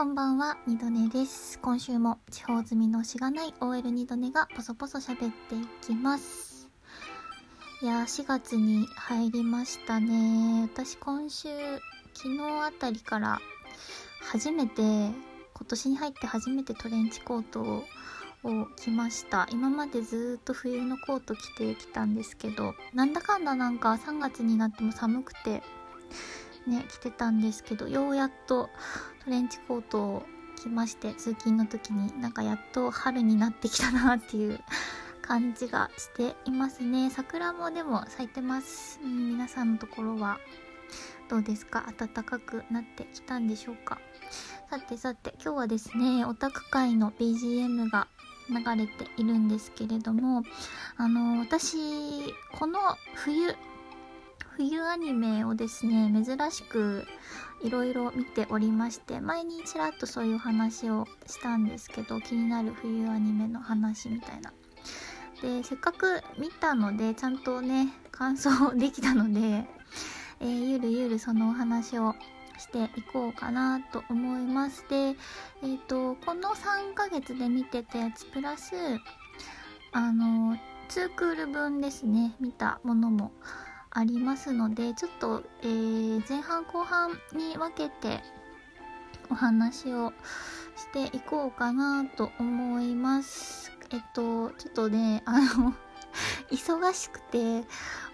こんばんは、二度寝です。今週も地方済みのしがない OL 二度寝がポソポソ喋っていきます。いや、4月に入りましたね。私今週、昨日あたりから初めて、今年に入って初めてトレンチコートをを着ました今までずっと冬のコート着てきたんですけどなんだかんだなんか3月になっても寒くてね着てたんですけどようやっとトレンチコートを着まして通勤の時になんかやっと春になってきたなっていう 感じがしていますね。桜もでも咲いてます、うん、皆さんのところはどうですか？暖かくなってきたんでしょうか？さてさて今日はですねオタク界の BGM が流れているんですけれどもあの私この冬冬アニメをですね珍しくいろいろ見ておりまして前にちらっとそういう話をしたんですけど気になる冬アニメの話みたいな。でせっかく見たのでちゃんとね感想できたので、えーゆるゆるそのお話をしていこうかなと思います。でえっ、とこの3ヶ月で見てたやつプラスあの2クール分ですね見たものもありますのでちょっと、えー前半後半に分けてお話をしていこうかなと思います。えっとちょっとね あの忙しくて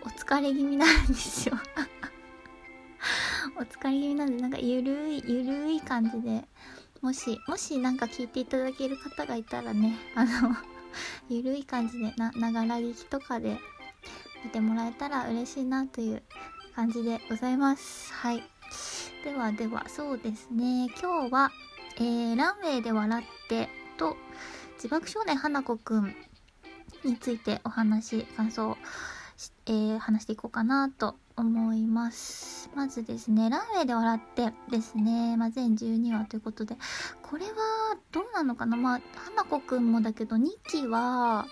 お疲れ気味なんですよ。お疲れ気味なんでなんかゆるいゆるい感じで。もしもしなんか聞いていただける方がいたらねあの ゆるい感じでなながら聞きとかで見てもらえたら嬉しいなという感じでございます。はい。ではではそうですね。今日は、えーランウェイで笑ってと自爆少年花子くんについてお話感想しえー話していこうかなと思います。まずですねランウェイで笑ってですね、まあ、全12話ということでこれはどうなのかな？まあ花子くんもだけど2期は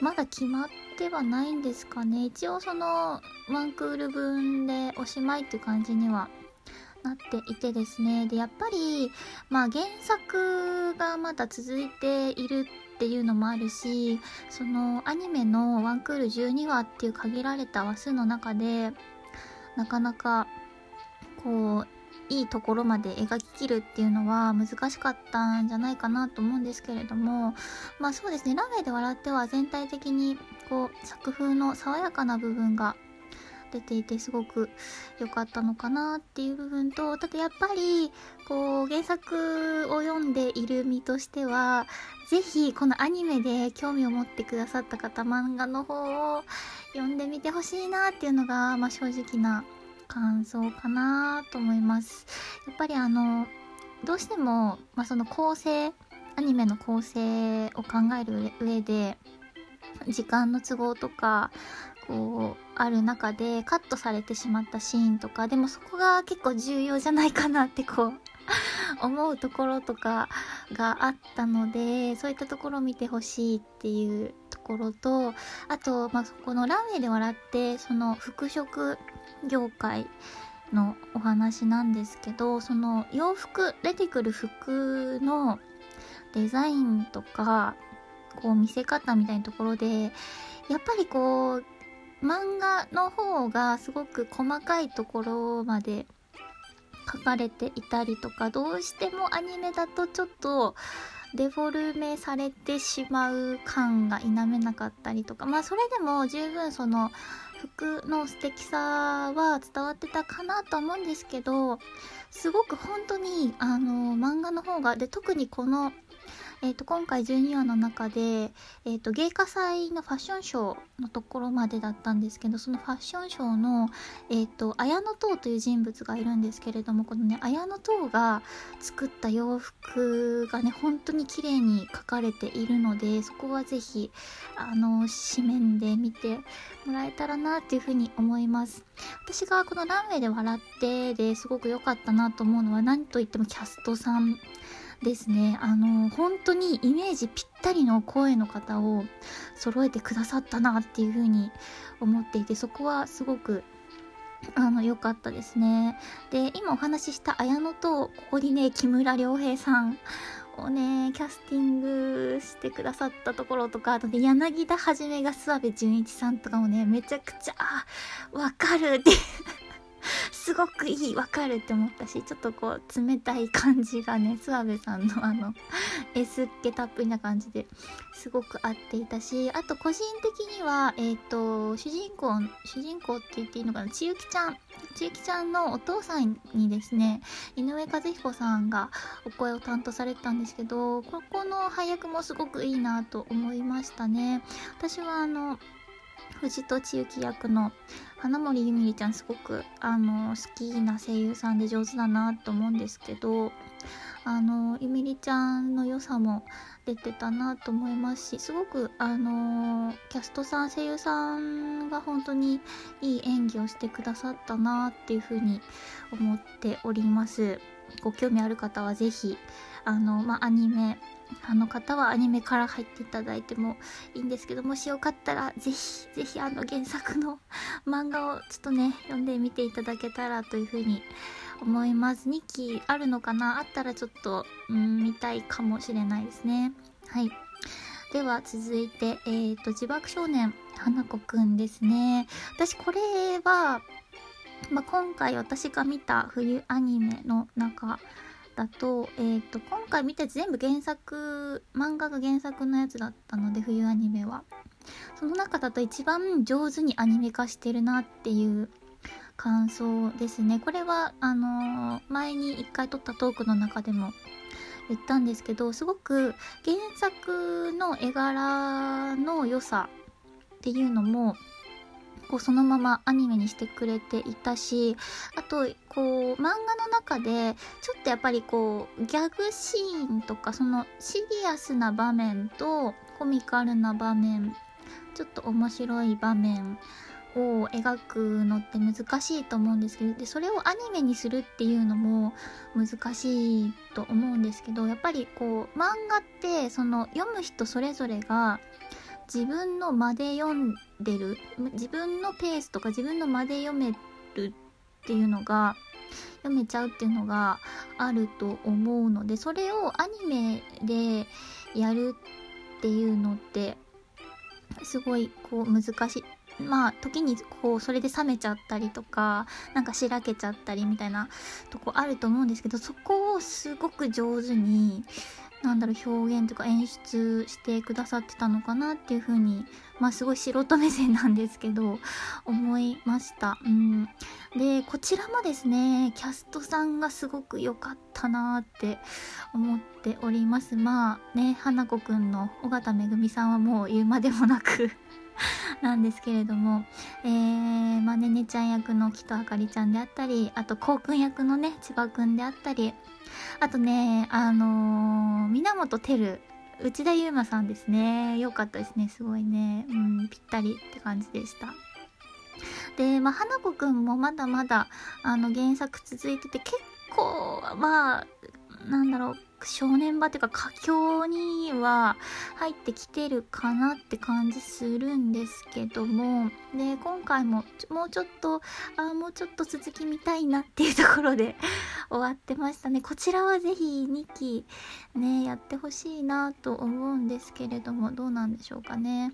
まだ決まってではないんですかね。一応そのワンクール分でおしまいっていう感じにはなっていてですね。でやっぱりまあ原作がまだ続いているっていうのもあるしそのアニメのワンクール12話っていう限られた話数の中でなかなかこういいところまで描ききるっていうのは難しかったんじゃないかなと思うんですけれどもまあそうですね。ランウェイで笑っては全体的にこう作風の爽やかな部分が出ていてすごく良かったのかなっていう部分とただやっぱりこう原作を読んでいる身としてはぜひこのアニメで興味を持ってくださった方漫画の方を読んでみてほしいなっていうのが、まあ、正直な感想かなと思います。やっぱりあのどうしても、まあ、その構成アニメの構成を考える上で時間の都合とかこうある中でカットされてしまったシーンとかでもそこが結構重要じゃないかなってこう 思うところとかがあったのでそういったところを見てほしいっていうところとあと、まあ、このランウェイで笑ってその服飾業界のお話なんですけどその洋服出てくる服のデザインとかこう見せ方みたいなところでやっぱりこう漫画の方がすごく細かいところまで書かれていたりとかどうしてもアニメだとちょっとデフォルメされてしまう感が否めなかったりとかまあそれでも十分その服の素敵さは伝わってたかなと思うんですけどすごく本当にあの漫画の方がで特にこのえー、と今回12話の中で、えー、と芸家祭のファッションショーのところまでだったんですけどそのファッションショーの、えー、と綾野塔という人物がいるんですけれどもこのね綾野塔が作った洋服がね本当に綺麗に描かれているのでそこはぜひあの紙面で見てもらえたらなっていうふうに思います。私がこのランウェイで笑ってですごく良かったなと思うのは何といってもキャストさんですねあの本当にイメージぴったりの声の方を揃えてくださったなっていう風に思っていてそこはすごくあの、良かったですね。で、今お話しした綾野と、ここにね、木村良平さんをね、キャスティングしてくださったところとか、あとね、柳田はじめが諏訪部純一さんとかもね、めちゃくちゃ、わかるってすごくいい、わかるって思ったし、ちょっとこう、冷たい感じがね、諏訪部さんのあの、S っ気たっぷりな感じですごく合っていたし、あと個人的には、えっ、ー、と、主人公、主人公って言っていいのかな、ちゆきちゃん、ちゆきちゃんのお父さんにですね、井上和彦さんがお声を担当されてたんですけど、ここの配役もすごくいいなと思いましたね。私はあの、藤戸千雪役の花森ゆみりちゃんすごくあの好きな声優さんで上手だなと思うんですけどあのゆみりちゃんの良さも出てたなと思いますしすごくあのキャストさん声優さんが本当にいい演技をしてくださったなっていうふうに思っております。ご興味ある方は是非あのまあアニメあの方はアニメから入っていただいてもいいんですけど、もしよかったらぜひ、ぜひあの原作の漫画をちょっとね、読んでみていただけたらというふうに思います。2期あるのかな？あったらちょっと、うん、見たいかもしれないですね。はい。では続いて、えっ、ー、と、自爆少年、花子くんですね。私これは、まあ、今回私が見た冬アニメの中だと,、えーと、今回見たやつ全部原作漫画が原作のやつだったので冬アニメは。その中だと一番上手にアニメ化してるなっていう感想ですね。これはあのー、前に一回撮ったトークの中でも言ったんですけどすごく原作の絵柄の良さっていうのもこうそのままアニメにしてくれていたしあとこう漫画の中でちょっとやっぱりこうギャグシーンとかそのシリアスな場面とコミカルな場面ちょっと面白い場面を描くのって難しいと思うんですけどでそれをアニメにするっていうのも難しいと思うんですけどやっぱりこう漫画ってその読む人それぞれが自分の間で読んでる自分のペースとか自分の間で読めるっていうのが読めちゃうっていうのがあると思うのでそれをアニメでやるっていうのってすごいこう難しい。まあ時にこうそれで冷めちゃったりとかなんかしらけちゃったりみたいなとこあると思うんですけどそこをすごく上手になんだろう表現とか演出してくださってたのかなっていうふうにまあすごい素人目線なんですけど 思いました。うん、でこちらもですねキャストさんがすごく良かったなって思っております。まあね花子くんの緒方めぐみさんはもう言うまでもなく なんですけれども、えー、まあねねちゃん役の木戸あかりちゃんであったり、あとこうくん役のね千葉くんであったり、あとね、あのー、源てる、内田悠馬さんですね。よかったですね。すごいね。うん、ぴったりって感じでした。で、まあ、花子くんもまだまだ、あの、原作続いてて、結構、まあ、なんだろう、少年場っていうか佳境には入ってきてるかなって感じするんですけどもで今回ももうちょっとあもうちょっと続き見たいなっていうところで 終わってましたね。こちらはぜひ2期ねやってほしいなと思うんですけれどもどうなんでしょうかね。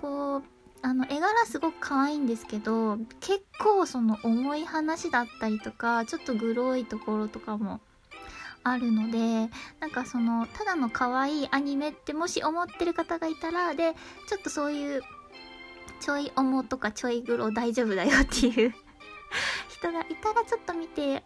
こうあの絵柄すごく可愛いんですけど結構その重い話だったりとかちょっとグロいところとかもあるのでなんかそのただの可愛いアニメってもし思ってる方がいたらでちょっとそういうちょい重とかちょいグロ大丈夫だよっていう 人がいたらちょっと見て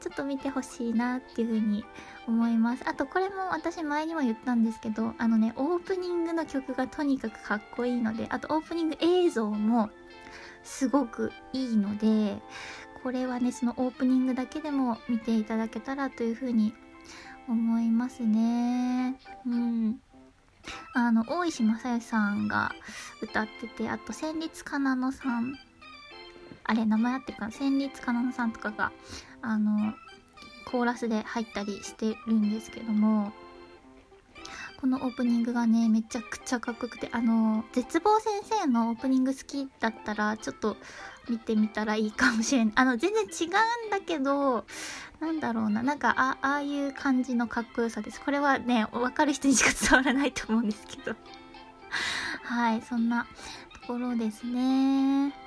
ちょっと見てほしいなっていう風に思います。あとこれも私前にも言ったんですけどあのねオープニングの曲がとにかくかっこいいのであとオープニング映像もすごくいいのでこれはねそのオープニングだけでも見ていただけたらというふうに思いますね。うん。あの大石正義さんが歌っててあと戦慄かなのさん。あれ名前あってるかな？戦慄かなのさんとかがあのコーラスで入ったりしてるんですけども。このオープニングがね、めちゃくちゃかっこよくて、あの、絶望先生のオープニング好きだったら、ちょっと見てみたらいいかもしれない。あの、全然違うんだけど、なんだろうな、なんか、あ、あいう感じのかっこよさです。これはね、わかる人にしか伝わらないと思うんですけど。はい、そんなところですね。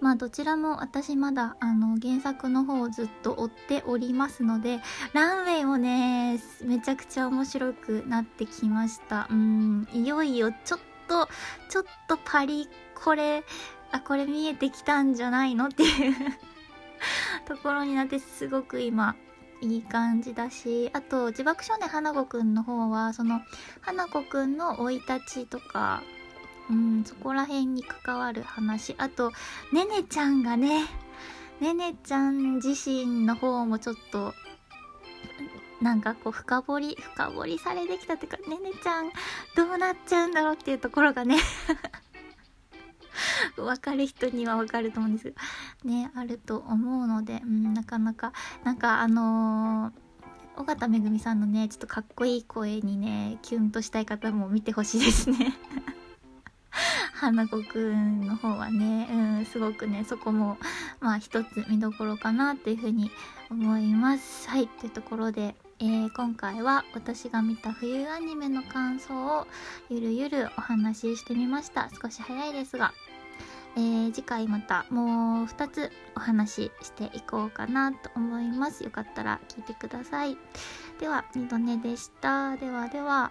まあどちらも私まだあの原作の方をずっと追っておりますので、ランウェイもね、めちゃくちゃ面白くなってきました。うん、いよいよちょっと、ちょっとパリ、これ、あ、これ見えてきたんじゃないのっていう ところになってすごく今、いい感じだし、あと、自爆少年花子くんの方は、その、花子くんの生い立ちとか、うん、そこら辺に関わる話。あと、ねねちゃんがね、ねねちゃん自身の方もちょっと、なんかこう深掘り、深掘りされてきたっていうか、ねねちゃんどうなっちゃうんだろうっていうところがね わかる人にはわかると思うんですけど、ね、あると思うので、うん、なかなか、なんかあのー尾形めぐみさんのね、ちょっとかっこいい声にね、キュンとしたい方も見てほしいですね花子くんの方はね、うん、すごくね、そこも、まあ一つ見どころかなっていうふうに思います。はい、というところで、えー、今回は私が見た冬アニメの感想をゆるゆるお話ししてみました。少し早いですが、えー、次回またもう2つお話ししていこうかなと思います。よかったら聞いてください。では、二度寝でした。ではでは。